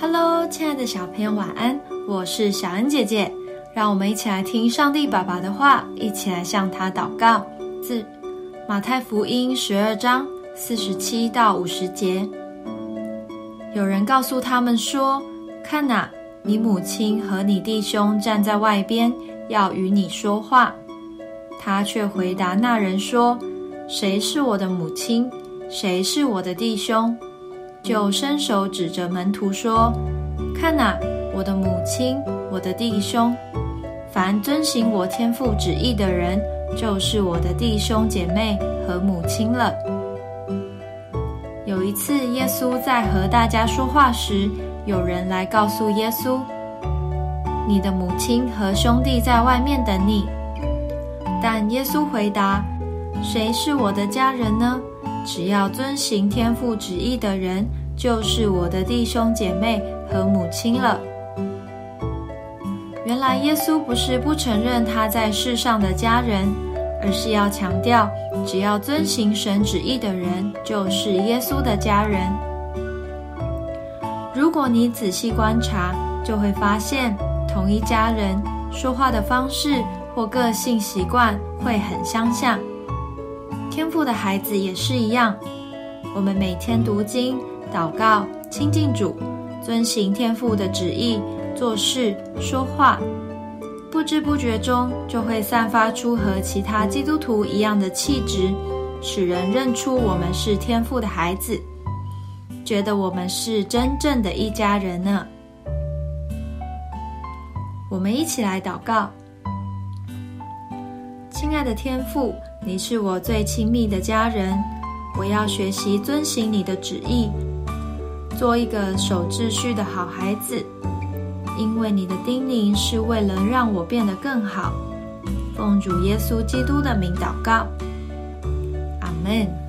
Hello，亲爱的小朋友，晚安！我是小恩姐姐，让我们一起来听上帝爸爸的话，一起来向他祷告。自马太福音十二章四十七到五十节，有人告诉他们说：“看哪，你母亲和你弟兄站在外边，要与你说话。”他却回答那人说：“谁是我的母亲？谁是我的弟兄？”就伸手指着门徒说：“看哪，我的母亲，我的弟兄！凡遵行我天父旨意的人，就是我的弟兄姐妹和母亲了。”有一次，耶稣在和大家说话时，有人来告诉耶稣：“你的母亲和兄弟在外面等你。”但耶稣回答：“谁是我的家人呢？”只要遵行天父旨意的人，就是我的弟兄姐妹和母亲了。原来耶稣不是不承认他在世上的家人，而是要强调，只要遵行神旨意的人，就是耶稣的家人。如果你仔细观察，就会发现，同一家人说话的方式或个性习惯会很相像。天赋的孩子也是一样，我们每天读经、祷告、亲近主，遵行天赋的旨意，做事、说话，不知不觉中就会散发出和其他基督徒一样的气质，使人认出我们是天赋的孩子，觉得我们是真正的一家人呢。我们一起来祷告，亲爱的天父。你是我最亲密的家人，我要学习遵行你的旨意，做一个守秩序的好孩子。因为你的叮咛是为了让我变得更好。奉主耶稣基督的名祷告，阿门。